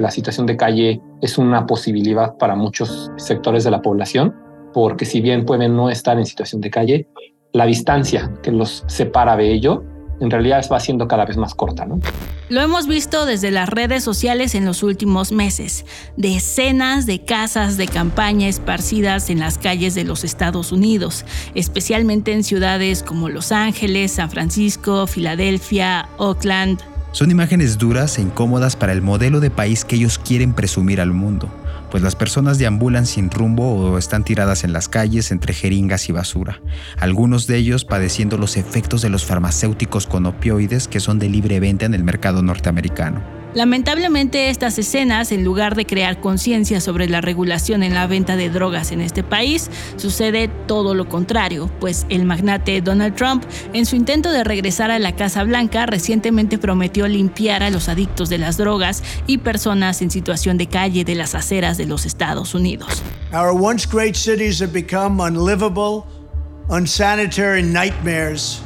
La situación de calle es una posibilidad para muchos sectores de la población, porque si bien pueden no estar en situación de calle, la distancia que los separa de ello en realidad va siendo cada vez más corta, ¿no? Lo hemos visto desde las redes sociales en los últimos meses. Decenas de casas de campaña esparcidas en las calles de los Estados Unidos, especialmente en ciudades como Los Ángeles, San Francisco, Filadelfia, Oakland, son imágenes duras e incómodas para el modelo de país que ellos quieren presumir al mundo, pues las personas deambulan sin rumbo o están tiradas en las calles entre jeringas y basura, algunos de ellos padeciendo los efectos de los farmacéuticos con opioides que son de libre venta en el mercado norteamericano. Lamentablemente estas escenas, en lugar de crear conciencia sobre la regulación en la venta de drogas en este país, sucede todo lo contrario, pues el magnate Donald Trump, en su intento de regresar a la Casa Blanca, recientemente prometió limpiar a los adictos de las drogas y personas en situación de calle de las aceras de los Estados Unidos. Our once great cities have become unlivable, unsanitary nightmares,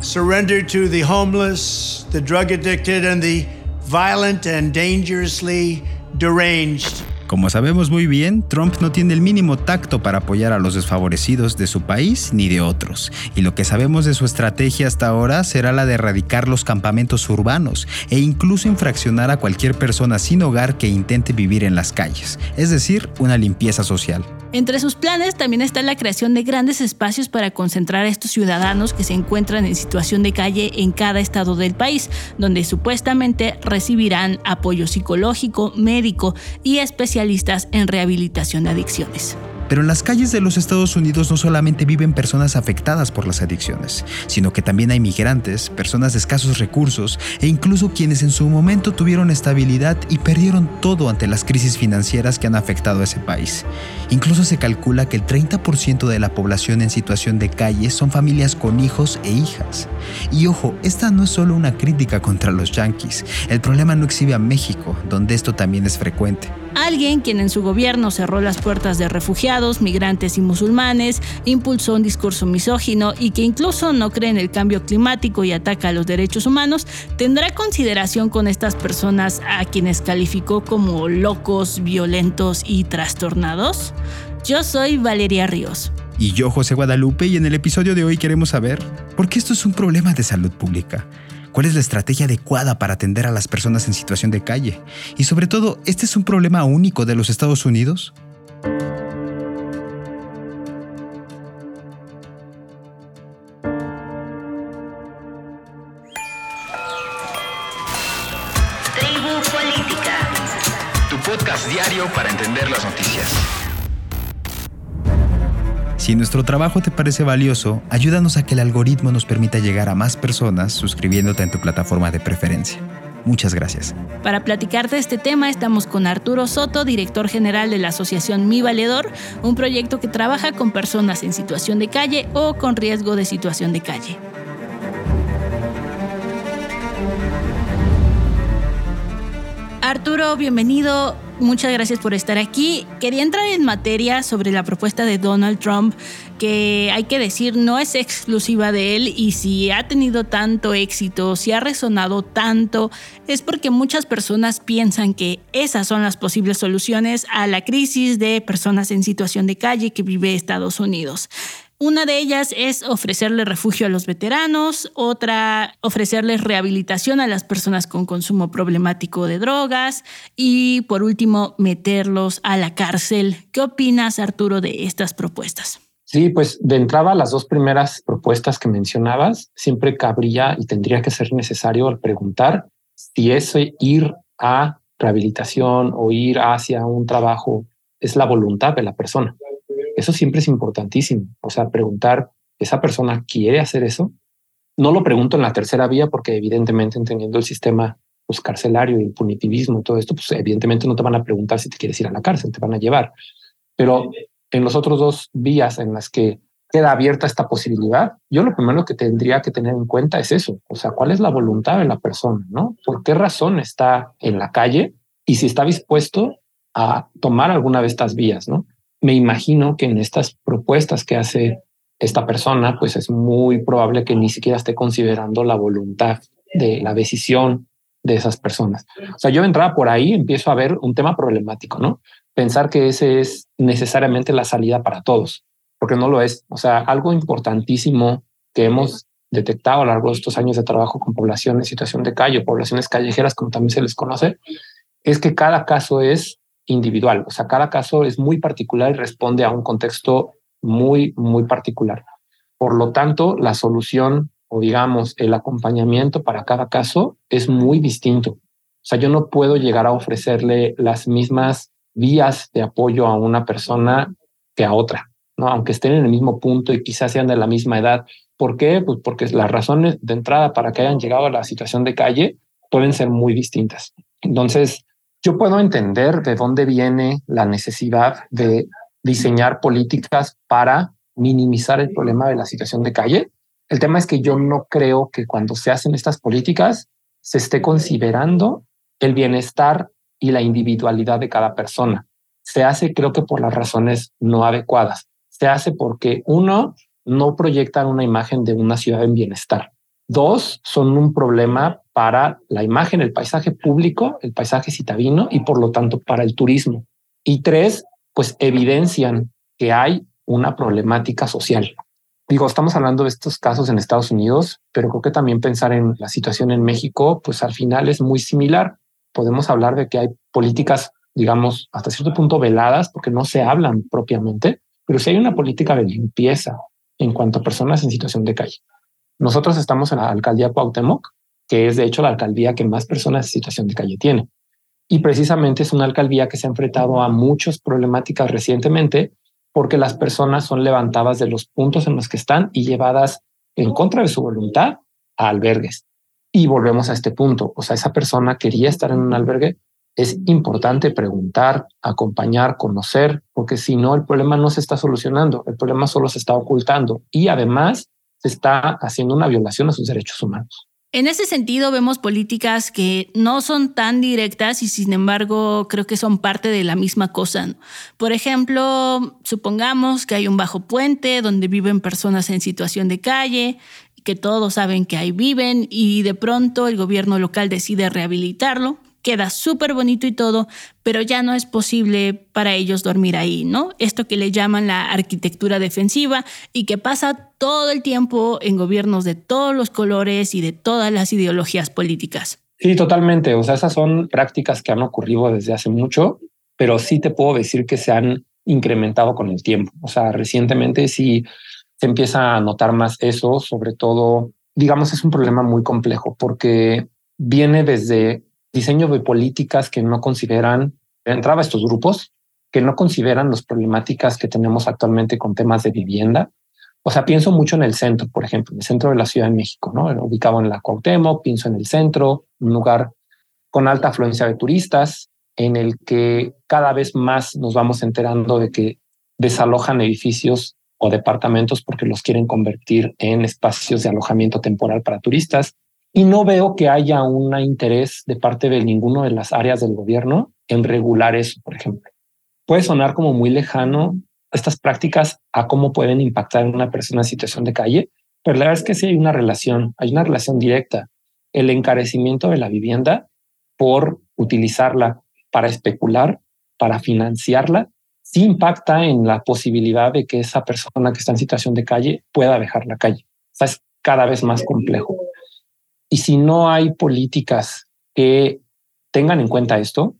surrendered to the homeless, the drug addicted and the violent and dangerously deranged. Como sabemos muy bien, Trump no tiene el mínimo tacto para apoyar a los desfavorecidos de su país ni de otros, y lo que sabemos de su estrategia hasta ahora será la de erradicar los campamentos urbanos e incluso infraccionar a cualquier persona sin hogar que intente vivir en las calles, es decir, una limpieza social. Entre sus planes también está la creación de grandes espacios para concentrar a estos ciudadanos que se encuentran en situación de calle en cada estado del país, donde supuestamente recibirán apoyo psicológico, médico y especialistas en rehabilitación de adicciones. Pero en las calles de los Estados Unidos no solamente viven personas afectadas por las adicciones, sino que también hay migrantes, personas de escasos recursos e incluso quienes en su momento tuvieron estabilidad y perdieron todo ante las crisis financieras que han afectado a ese país. Incluso se calcula que el 30% de la población en situación de calle son familias con hijos e hijas. Y ojo, esta no es solo una crítica contra los yanquis, el problema no exhibe a México, donde esto también es frecuente. Alguien quien en su gobierno cerró las puertas de refugiados, migrantes y musulmanes, impulsó un discurso misógino y que incluso no cree en el cambio climático y ataca a los derechos humanos, ¿tendrá consideración con estas personas a quienes calificó como locos, violentos y trastornados? Yo soy Valeria Ríos. Y yo, José Guadalupe, y en el episodio de hoy queremos saber por qué esto es un problema de salud pública. ¿Cuál es la estrategia adecuada para atender a las personas en situación de calle? Y sobre todo, ¿este es un problema único de los Estados Unidos? Tribu Política. Tu podcast diario para entender las noticias. Si nuestro trabajo te parece valioso, ayúdanos a que el algoritmo nos permita llegar a más personas suscribiéndote en tu plataforma de preferencia. Muchas gracias. Para platicar de este tema estamos con Arturo Soto, director general de la asociación Mi Valedor, un proyecto que trabaja con personas en situación de calle o con riesgo de situación de calle. Arturo, bienvenido. Muchas gracias por estar aquí. Quería entrar en materia sobre la propuesta de Donald Trump, que hay que decir no es exclusiva de él y si ha tenido tanto éxito, si ha resonado tanto, es porque muchas personas piensan que esas son las posibles soluciones a la crisis de personas en situación de calle que vive Estados Unidos. Una de ellas es ofrecerle refugio a los veteranos, otra ofrecerles rehabilitación a las personas con consumo problemático de drogas y por último meterlos a la cárcel. ¿Qué opinas Arturo de estas propuestas? Sí, pues de entrada las dos primeras propuestas que mencionabas, siempre cabría y tendría que ser necesario preguntar si ese ir a rehabilitación o ir hacia un trabajo es la voluntad de la persona. Eso siempre es importantísimo. O sea, preguntar, ¿esa persona quiere hacer eso? No lo pregunto en la tercera vía porque evidentemente entendiendo el sistema pues, carcelario y el punitivismo y todo esto, pues evidentemente no te van a preguntar si te quieres ir a la cárcel, te van a llevar. Pero en los otros dos vías en las que queda abierta esta posibilidad, yo lo primero que tendría que tener en cuenta es eso, o sea, cuál es la voluntad de la persona, ¿no? ¿Por qué razón está en la calle y si está dispuesto a tomar alguna de estas vías, ¿no? Me imagino que en estas propuestas que hace esta persona, pues es muy probable que ni siquiera esté considerando la voluntad de la decisión de esas personas. O sea, yo entraba por ahí, empiezo a ver un tema problemático, ¿no? Pensar que ese es necesariamente la salida para todos, porque no lo es. O sea, algo importantísimo que hemos detectado a lo largo de estos años de trabajo con población en situación de calle, poblaciones callejeras, como también se les conoce, es que cada caso es individual. O sea, cada caso es muy particular y responde a un contexto muy, muy particular. Por lo tanto, la solución o digamos el acompañamiento para cada caso es muy distinto. O sea, yo no puedo llegar a ofrecerle las mismas vías de apoyo a una persona que a otra, ¿no? Aunque estén en el mismo punto y quizás sean de la misma edad. ¿Por qué? Pues porque las razones de entrada para que hayan llegado a la situación de calle pueden ser muy distintas. Entonces, yo puedo entender de dónde viene la necesidad de diseñar políticas para minimizar el problema de la situación de calle. El tema es que yo no creo que cuando se hacen estas políticas se esté considerando el bienestar y la individualidad de cada persona. Se hace, creo que por las razones no adecuadas. Se hace porque uno, no proyectan una imagen de una ciudad en bienestar. Dos, son un problema para la imagen, el paisaje público, el paisaje citadino y por lo tanto para el turismo. Y tres, pues evidencian que hay una problemática social. Digo, estamos hablando de estos casos en Estados Unidos, pero creo que también pensar en la situación en México, pues al final es muy similar. Podemos hablar de que hay políticas, digamos, hasta cierto punto veladas, porque no se hablan propiamente, pero sí hay una política de limpieza en cuanto a personas en situación de calle. Nosotros estamos en la alcaldía Cuauhtémoc, que es de hecho la alcaldía que más personas en situación de calle tiene. Y precisamente es una alcaldía que se ha enfrentado a muchas problemáticas recientemente porque las personas son levantadas de los puntos en los que están y llevadas en contra de su voluntad a albergues. Y volvemos a este punto. O sea, esa persona quería estar en un albergue. Es importante preguntar, acompañar, conocer, porque si no, el problema no se está solucionando, el problema solo se está ocultando. Y además, se está haciendo una violación a sus derechos humanos. En ese sentido, vemos políticas que no son tan directas y sin embargo creo que son parte de la misma cosa. Por ejemplo, supongamos que hay un bajo puente donde viven personas en situación de calle, que todos saben que ahí viven y de pronto el gobierno local decide rehabilitarlo queda súper bonito y todo, pero ya no es posible para ellos dormir ahí, ¿no? Esto que le llaman la arquitectura defensiva y que pasa todo el tiempo en gobiernos de todos los colores y de todas las ideologías políticas. Sí, totalmente. O sea, esas son prácticas que han ocurrido desde hace mucho, pero sí te puedo decir que se han incrementado con el tiempo. O sea, recientemente sí se empieza a notar más eso, sobre todo, digamos, es un problema muy complejo porque viene desde diseño de políticas que no consideran, entraba estos grupos, que no consideran las problemáticas que tenemos actualmente con temas de vivienda. O sea, pienso mucho en el centro, por ejemplo, en el centro de la Ciudad de México, ¿no? Ubicado en la Cuauhtémoc, pienso en el centro, un lugar con alta afluencia de turistas, en el que cada vez más nos vamos enterando de que desalojan edificios o departamentos porque los quieren convertir en espacios de alojamiento temporal para turistas. Y no veo que haya un interés de parte de ninguno de las áreas del gobierno en regular eso, por ejemplo. Puede sonar como muy lejano estas prácticas a cómo pueden impactar en una persona en situación de calle, pero la verdad es que sí hay una relación, hay una relación directa. El encarecimiento de la vivienda por utilizarla para especular, para financiarla, sí impacta en la posibilidad de que esa persona que está en situación de calle pueda dejar la calle. O sea, es cada vez más complejo. Y si no hay políticas que tengan en cuenta esto,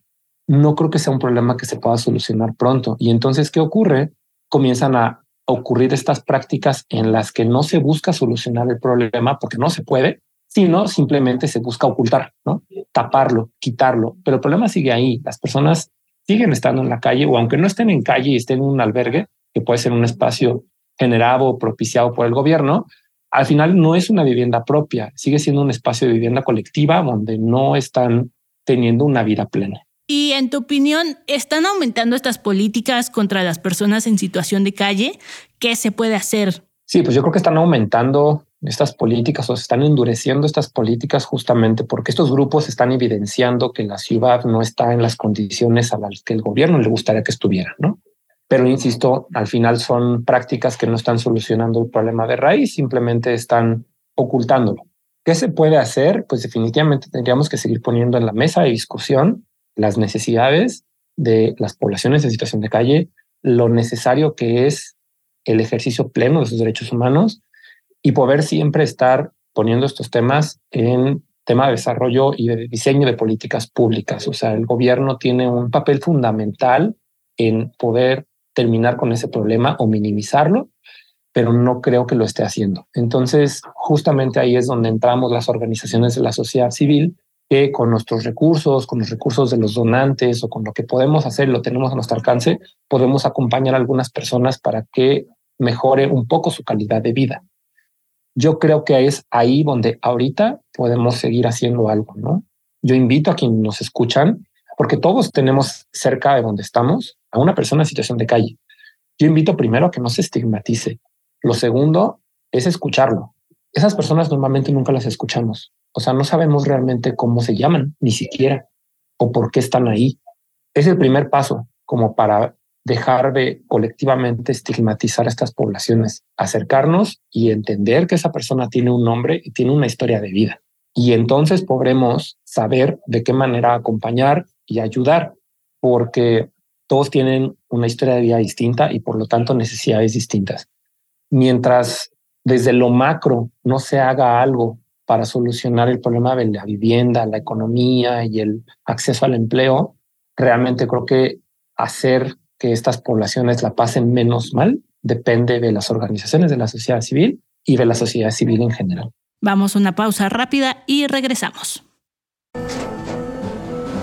no creo que sea un problema que se pueda solucionar pronto. Y entonces, ¿qué ocurre? Comienzan a ocurrir estas prácticas en las que no se busca solucionar el problema porque no se puede, sino simplemente se busca ocultar, ¿no? Taparlo, quitarlo. Pero el problema sigue ahí. Las personas siguen estando en la calle o aunque no estén en calle y estén en un albergue, que puede ser un espacio generado o propiciado por el gobierno, al final no es una vivienda propia, sigue siendo un espacio de vivienda colectiva donde no están teniendo una vida plena. Y en tu opinión, ¿están aumentando estas políticas contra las personas en situación de calle? ¿Qué se puede hacer? Sí, pues yo creo que están aumentando estas políticas o se están endureciendo estas políticas justamente porque estos grupos están evidenciando que la ciudad no está en las condiciones a las que el gobierno le gustaría que estuviera, ¿no? Pero insisto, al final son prácticas que no están solucionando el problema de raíz, simplemente están ocultándolo. ¿Qué se puede hacer? Pues definitivamente tendríamos que seguir poniendo en la mesa de discusión las necesidades de las poblaciones en situación de calle, lo necesario que es el ejercicio pleno de sus derechos humanos y poder siempre estar poniendo estos temas en tema de desarrollo y de diseño de políticas públicas. O sea, el gobierno tiene un papel fundamental en poder terminar con ese problema o minimizarlo, pero no creo que lo esté haciendo. Entonces, justamente ahí es donde entramos las organizaciones de la sociedad civil que con nuestros recursos, con los recursos de los donantes o con lo que podemos hacer, lo tenemos a nuestro alcance, podemos acompañar a algunas personas para que mejore un poco su calidad de vida. Yo creo que es ahí donde ahorita podemos seguir haciendo algo, ¿no? Yo invito a quienes nos escuchan, porque todos tenemos cerca de donde estamos a una persona en situación de calle. Yo invito primero a que no se estigmatice. Lo segundo es escucharlo. Esas personas normalmente nunca las escuchamos. O sea, no sabemos realmente cómo se llaman, ni siquiera, o por qué están ahí. Es el primer paso como para dejar de colectivamente estigmatizar a estas poblaciones, acercarnos y entender que esa persona tiene un nombre y tiene una historia de vida. Y entonces podremos saber de qué manera acompañar y ayudar, porque todos tienen una historia de vida distinta y por lo tanto necesidades distintas. Mientras desde lo macro no se haga algo para solucionar el problema de la vivienda, la economía y el acceso al empleo, realmente creo que hacer que estas poblaciones la pasen menos mal depende de las organizaciones de la sociedad civil y de la sociedad civil en general. Vamos a una pausa rápida y regresamos.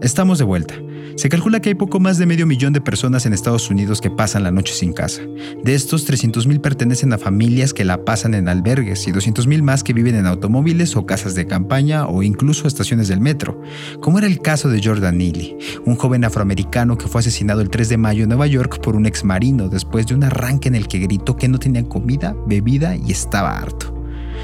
Estamos de vuelta. Se calcula que hay poco más de medio millón de personas en Estados Unidos que pasan la noche sin casa. De estos, 300.000 pertenecen a familias que la pasan en albergues y 200.000 más que viven en automóviles o casas de campaña o incluso estaciones del metro, como era el caso de Jordan Neely, un joven afroamericano que fue asesinado el 3 de mayo en Nueva York por un ex marino después de un arranque en el que gritó que no tenía comida, bebida y estaba harto.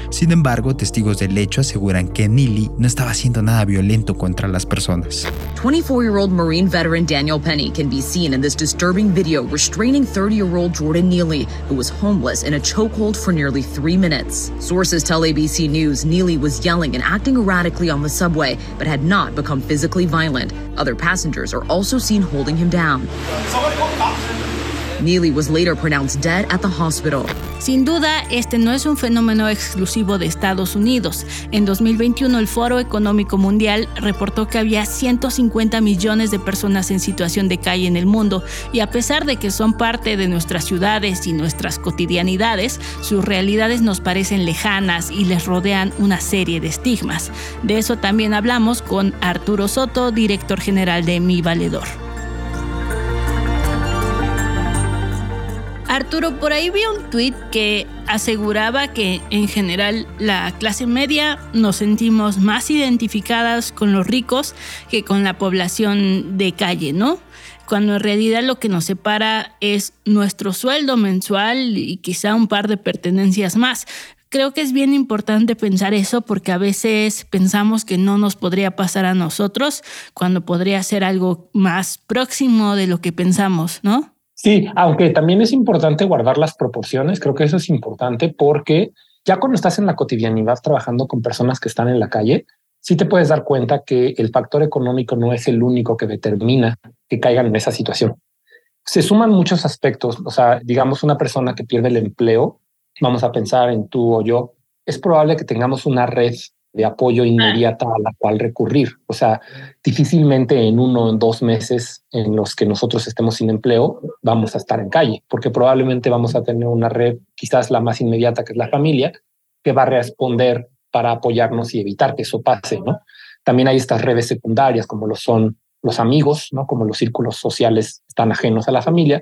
Sin embargo, testigos del hecho aseguran que Neely no estaba haciendo nada violento contra las personas. 24-year-old Marine veteran Daniel Penny can be seen in this disturbing video restraining 30-year-old Jordan Neely, who was homeless in a chokehold for nearly three minutes. Sources tell ABC News Neely was yelling and acting erratically on the subway, but had not become physically violent. Other passengers are also seen holding him down. Neely was later pronounced dead at the hospital. Sin duda, este no es un fenómeno exclusivo de Estados Unidos. En 2021, el Foro Económico Mundial reportó que había 150 millones de personas en situación de calle en el mundo, y a pesar de que son parte de nuestras ciudades y nuestras cotidianidades, sus realidades nos parecen lejanas y les rodean una serie de estigmas. De eso también hablamos con Arturo Soto, director general de Mi Valedor. Arturo, por ahí vi un tuit que aseguraba que en general la clase media nos sentimos más identificadas con los ricos que con la población de calle, ¿no? Cuando en realidad lo que nos separa es nuestro sueldo mensual y quizá un par de pertenencias más. Creo que es bien importante pensar eso porque a veces pensamos que no nos podría pasar a nosotros cuando podría ser algo más próximo de lo que pensamos, ¿no? Sí, aunque también es importante guardar las proporciones, creo que eso es importante porque ya cuando estás en la cotidianidad trabajando con personas que están en la calle, sí te puedes dar cuenta que el factor económico no es el único que determina que caigan en esa situación. Se suman muchos aspectos, o sea, digamos una persona que pierde el empleo, vamos a pensar en tú o yo, es probable que tengamos una red de apoyo inmediata a la cual recurrir. O sea, difícilmente en uno o dos meses en los que nosotros estemos sin empleo vamos a estar en calle, porque probablemente vamos a tener una red, quizás la más inmediata, que es la familia, que va a responder para apoyarnos y evitar que eso pase, ¿no? También hay estas redes secundarias, como lo son los amigos, ¿no? Como los círculos sociales están ajenos a la familia,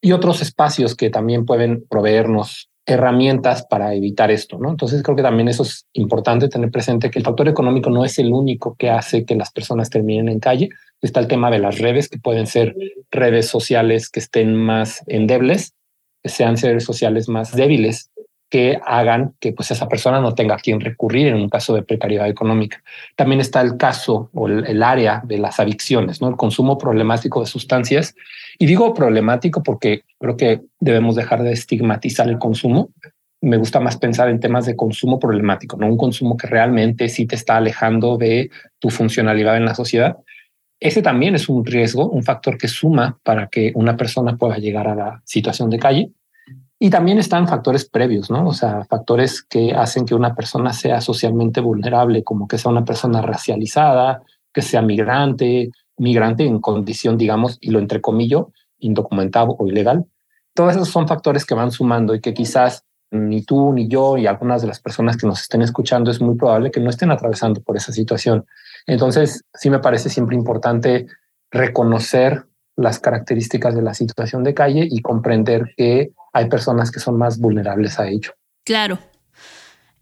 y otros espacios que también pueden proveernos herramientas para evitar esto, ¿no? Entonces creo que también eso es importante tener presente que el factor económico no es el único que hace que las personas terminen en calle. Está el tema de las redes, que pueden ser redes sociales que estén más endebles, que sean redes sociales más débiles, que hagan que pues esa persona no tenga a quien recurrir en un caso de precariedad económica. También está el caso o el, área de las adicciones, ¿no? El consumo problemático de sustancias y digo problemático porque creo que debemos dejar de estigmatizar el consumo. Me gusta más pensar en temas de consumo problemático, no un consumo que realmente sí te está alejando de tu funcionalidad en la sociedad. Ese también es un riesgo, un factor que suma para que una persona pueda llegar a la situación de calle. Y también están factores previos, ¿no? O sea, factores que hacen que una persona sea socialmente vulnerable, como que sea una persona racializada, que sea migrante, migrante en condición, digamos, y lo entrecomillo, indocumentado o ilegal. Todos esos son factores que van sumando y que quizás ni tú ni yo y algunas de las personas que nos estén escuchando es muy probable que no estén atravesando por esa situación. Entonces, sí me parece siempre importante reconocer las características de la situación de calle y comprender que hay personas que son más vulnerables a ello. Claro,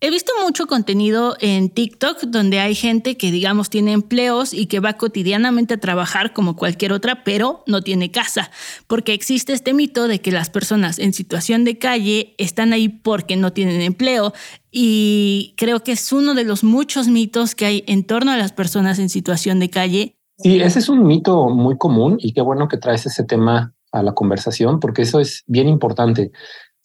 He visto mucho contenido en TikTok donde hay gente que, digamos, tiene empleos y que va cotidianamente a trabajar como cualquier otra, pero no tiene casa, porque existe este mito de que las personas en situación de calle están ahí porque no tienen empleo y creo que es uno de los muchos mitos que hay en torno a las personas en situación de calle. Sí, ese es un mito muy común y qué bueno que traes ese tema a la conversación porque eso es bien importante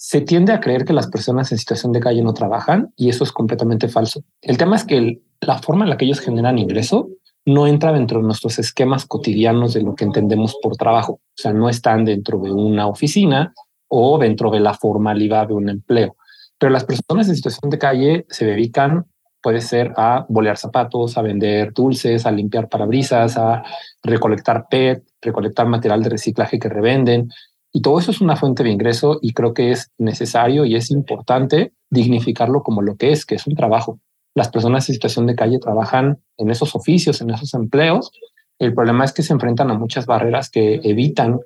se tiende a creer que las personas en situación de calle no trabajan y eso es completamente falso. El tema es que la forma en la que ellos generan ingreso no entra dentro de nuestros esquemas cotidianos de lo que entendemos por trabajo. O sea, no están dentro de una oficina o dentro de la formalidad de un empleo. Pero las personas en situación de calle se dedican, puede ser a bolear zapatos, a vender dulces, a limpiar parabrisas, a recolectar PET, recolectar material de reciclaje que revenden, y todo eso es una fuente de ingreso y creo que es necesario y es importante dignificarlo como lo que es, que es un trabajo. Las personas en situación de calle trabajan en esos oficios, en esos empleos. El problema es que se enfrentan a muchas barreras que evitan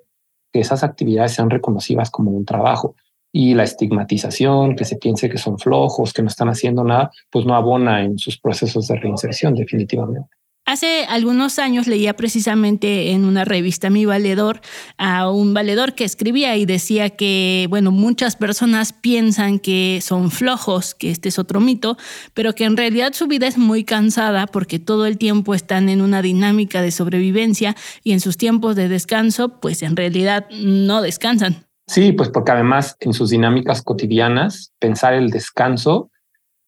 que esas actividades sean reconocidas como un trabajo. Y la estigmatización, que se piense que son flojos, que no están haciendo nada, pues no abona en sus procesos de reinserción definitivamente. Hace algunos años leía precisamente en una revista Mi Valedor a un valedor que escribía y decía que, bueno, muchas personas piensan que son flojos, que este es otro mito, pero que en realidad su vida es muy cansada porque todo el tiempo están en una dinámica de sobrevivencia y en sus tiempos de descanso, pues en realidad no descansan. Sí, pues porque además en sus dinámicas cotidianas, pensar el descanso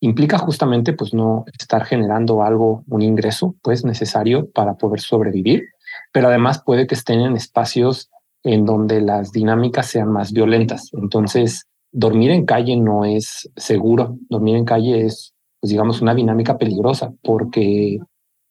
implica justamente pues no estar generando algo, un ingreso pues necesario para poder sobrevivir, pero además puede que estén en espacios en donde las dinámicas sean más violentas. Entonces, dormir en calle no es seguro, dormir en calle es pues digamos una dinámica peligrosa porque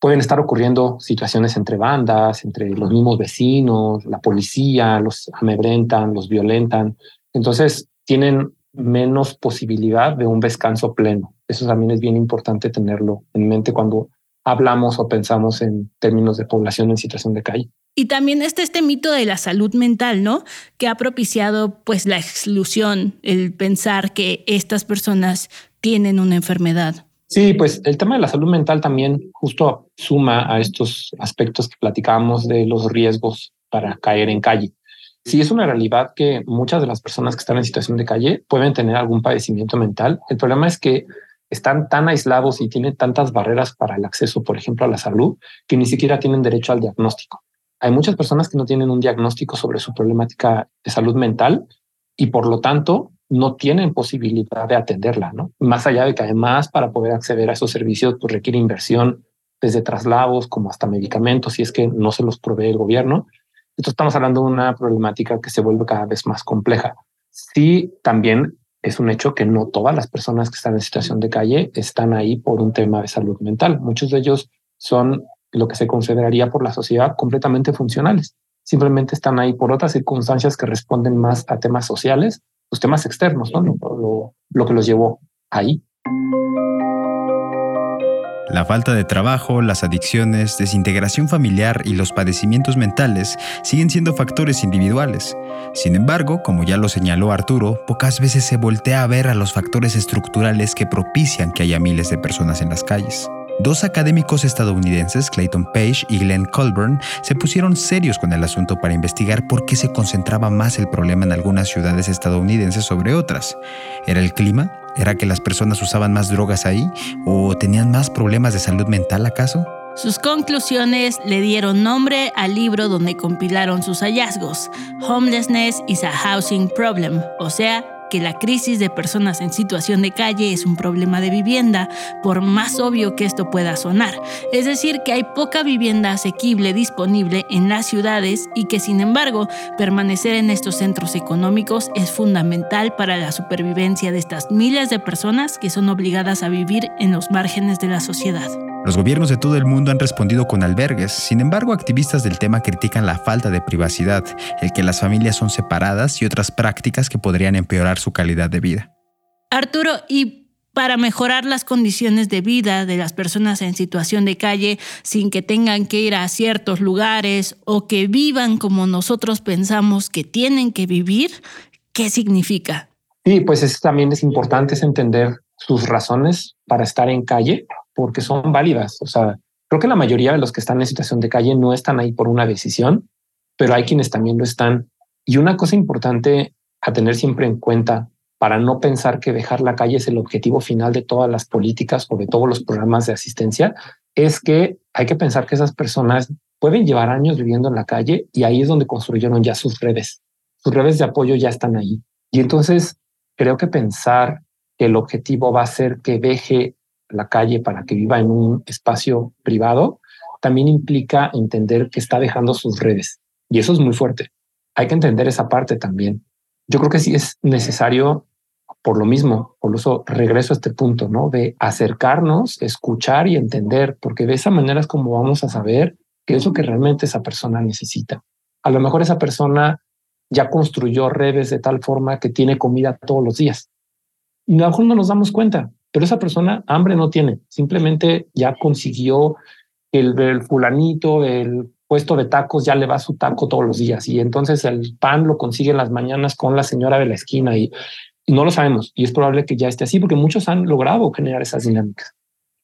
pueden estar ocurriendo situaciones entre bandas, entre los mismos vecinos, la policía, los amedrentan, los violentan. Entonces, tienen menos posibilidad de un descanso pleno. Eso también es bien importante tenerlo en mente cuando hablamos o pensamos en términos de población en situación de calle. Y también está este mito de la salud mental, ¿no? Que ha propiciado pues la exclusión, el pensar que estas personas tienen una enfermedad. Sí, pues el tema de la salud mental también justo suma a estos aspectos que platicábamos de los riesgos para caer en calle. Sí, es una realidad que muchas de las personas que están en situación de calle pueden tener algún padecimiento mental. El problema es que están tan aislados y tienen tantas barreras para el acceso, por ejemplo, a la salud, que ni siquiera tienen derecho al diagnóstico. Hay muchas personas que no tienen un diagnóstico sobre su problemática de salud mental y por lo tanto no tienen posibilidad de atenderla, ¿no? Más allá de que además para poder acceder a esos servicios pues requiere inversión desde traslados como hasta medicamentos si es que no se los provee el gobierno. Entonces estamos hablando de una problemática que se vuelve cada vez más compleja. Sí, también es un hecho que no todas las personas que están en situación de calle están ahí por un tema de salud mental. Muchos de ellos son lo que se consideraría por la sociedad completamente funcionales. Simplemente están ahí por otras circunstancias que responden más a temas sociales, los temas externos, ¿no? Lo, lo, que los llevó ahí. La falta de trabajo, las adicciones, desintegración familiar y los padecimientos mentales siguen siendo factores individuales. Sin embargo, como ya lo señaló Arturo, pocas veces se voltea a ver a los factores estructurales que propician que haya miles de personas en las calles. Dos académicos estadounidenses, Clayton Page y Glenn Colburn, se pusieron serios con el asunto para investigar por qué se concentraba más el problema en algunas ciudades estadounidenses sobre otras. ¿Era el clima? ¿Era que las personas usaban más drogas ahí? ¿O tenían más problemas de salud mental acaso? Sus conclusiones le dieron nombre al libro donde compilaron sus hallazgos, Homelessness is a Housing Problem, o sea, que la crisis de personas en situación de calle es un problema de vivienda, por más obvio que esto pueda sonar. Es decir, que hay poca vivienda asequible disponible en las ciudades y que sin embargo permanecer en estos centros económicos es fundamental para la supervivencia de estas miles de personas que son obligadas a vivir en los márgenes de la sociedad. Los gobiernos de todo el mundo han respondido con albergues, sin embargo activistas del tema critican la falta de privacidad, el que las familias son separadas y otras prácticas que podrían empeorar su calidad de vida. Arturo, y para mejorar las condiciones de vida de las personas en situación de calle sin que tengan que ir a ciertos lugares o que vivan como nosotros pensamos que tienen que vivir, ¿qué significa? Sí, pues también es importante entender sus razones para estar en calle porque son válidas. O sea, creo que la mayoría de los que están en situación de calle no están ahí por una decisión, pero hay quienes también lo están. Y una cosa importante a tener siempre en cuenta para no pensar que dejar la calle es el objetivo final de todas las políticas o de todos los programas de asistencia, es que hay que pensar que esas personas pueden llevar años viviendo en la calle y ahí es donde construyeron ya sus redes. Sus redes de apoyo ya están ahí. Y entonces creo que pensar que el objetivo va a ser que deje la calle para que viva en un espacio privado, también implica entender que está dejando sus redes. Y eso es muy fuerte. Hay que entender esa parte también. Yo creo que sí es necesario, por lo mismo, por eso regreso a este punto, ¿no? De acercarnos, escuchar y entender, porque de esa manera es como vamos a saber qué es lo que realmente esa persona necesita. A lo mejor esa persona ya construyó redes de tal forma que tiene comida todos los días. Y a lo mejor no nos damos cuenta, pero esa persona hambre no tiene, simplemente ya consiguió el, el fulanito del puesto de tacos, ya le va su taco todos los días y entonces el pan lo consigue en las mañanas con la señora de la esquina y, no lo sabemos y es probable que ya esté así porque muchos han logrado generar esas dinámicas,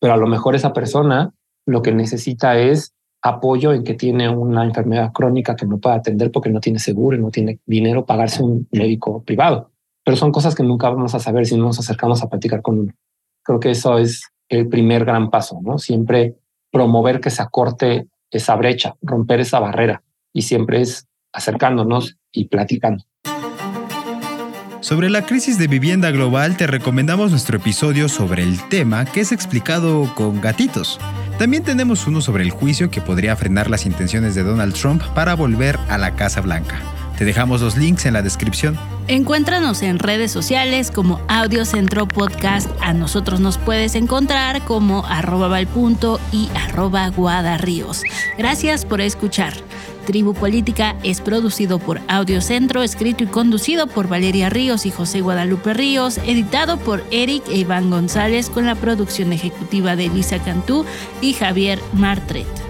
pero a lo mejor esa persona lo que necesita es apoyo en que tiene una enfermedad crónica que no puede atender porque no tiene seguro y no tiene dinero pagarse un médico privado. Pero son cosas que nunca vamos a saber si no nos acercamos a platicar con uno. Creo que eso es el primer gran paso, ¿no? Siempre promover que se acorte esa brecha, romper esa barrera y siempre es acercándonos y platicando. Sobre la crisis de vivienda global te recomendamos nuestro episodio sobre el tema que es explicado con gatitos. También tenemos uno sobre el juicio que podría frenar las intenciones de Donald Trump para volver a la Casa Blanca. Te dejamos los links en la descripción. Encuéntranos en redes sociales como Audio Centro Podcast. A nosotros nos puedes encontrar como arroba valpunto y arroba guadarríos. Gracias por escuchar. Tribu Política es producido por Audio Centro, escrito y conducido por Valeria Ríos y José Guadalupe Ríos, editado por Eric e Iván González con la producción ejecutiva de Elisa Cantú y Javier Martret.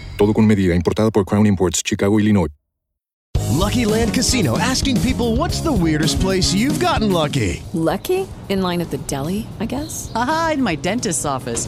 Todo con medida, importada por Crown Imports, Chicago, Illinois. Lucky Land Casino asking people what's the weirdest place you've gotten lucky? Lucky? In line at the deli, I guess? Aha, in my dentist's office.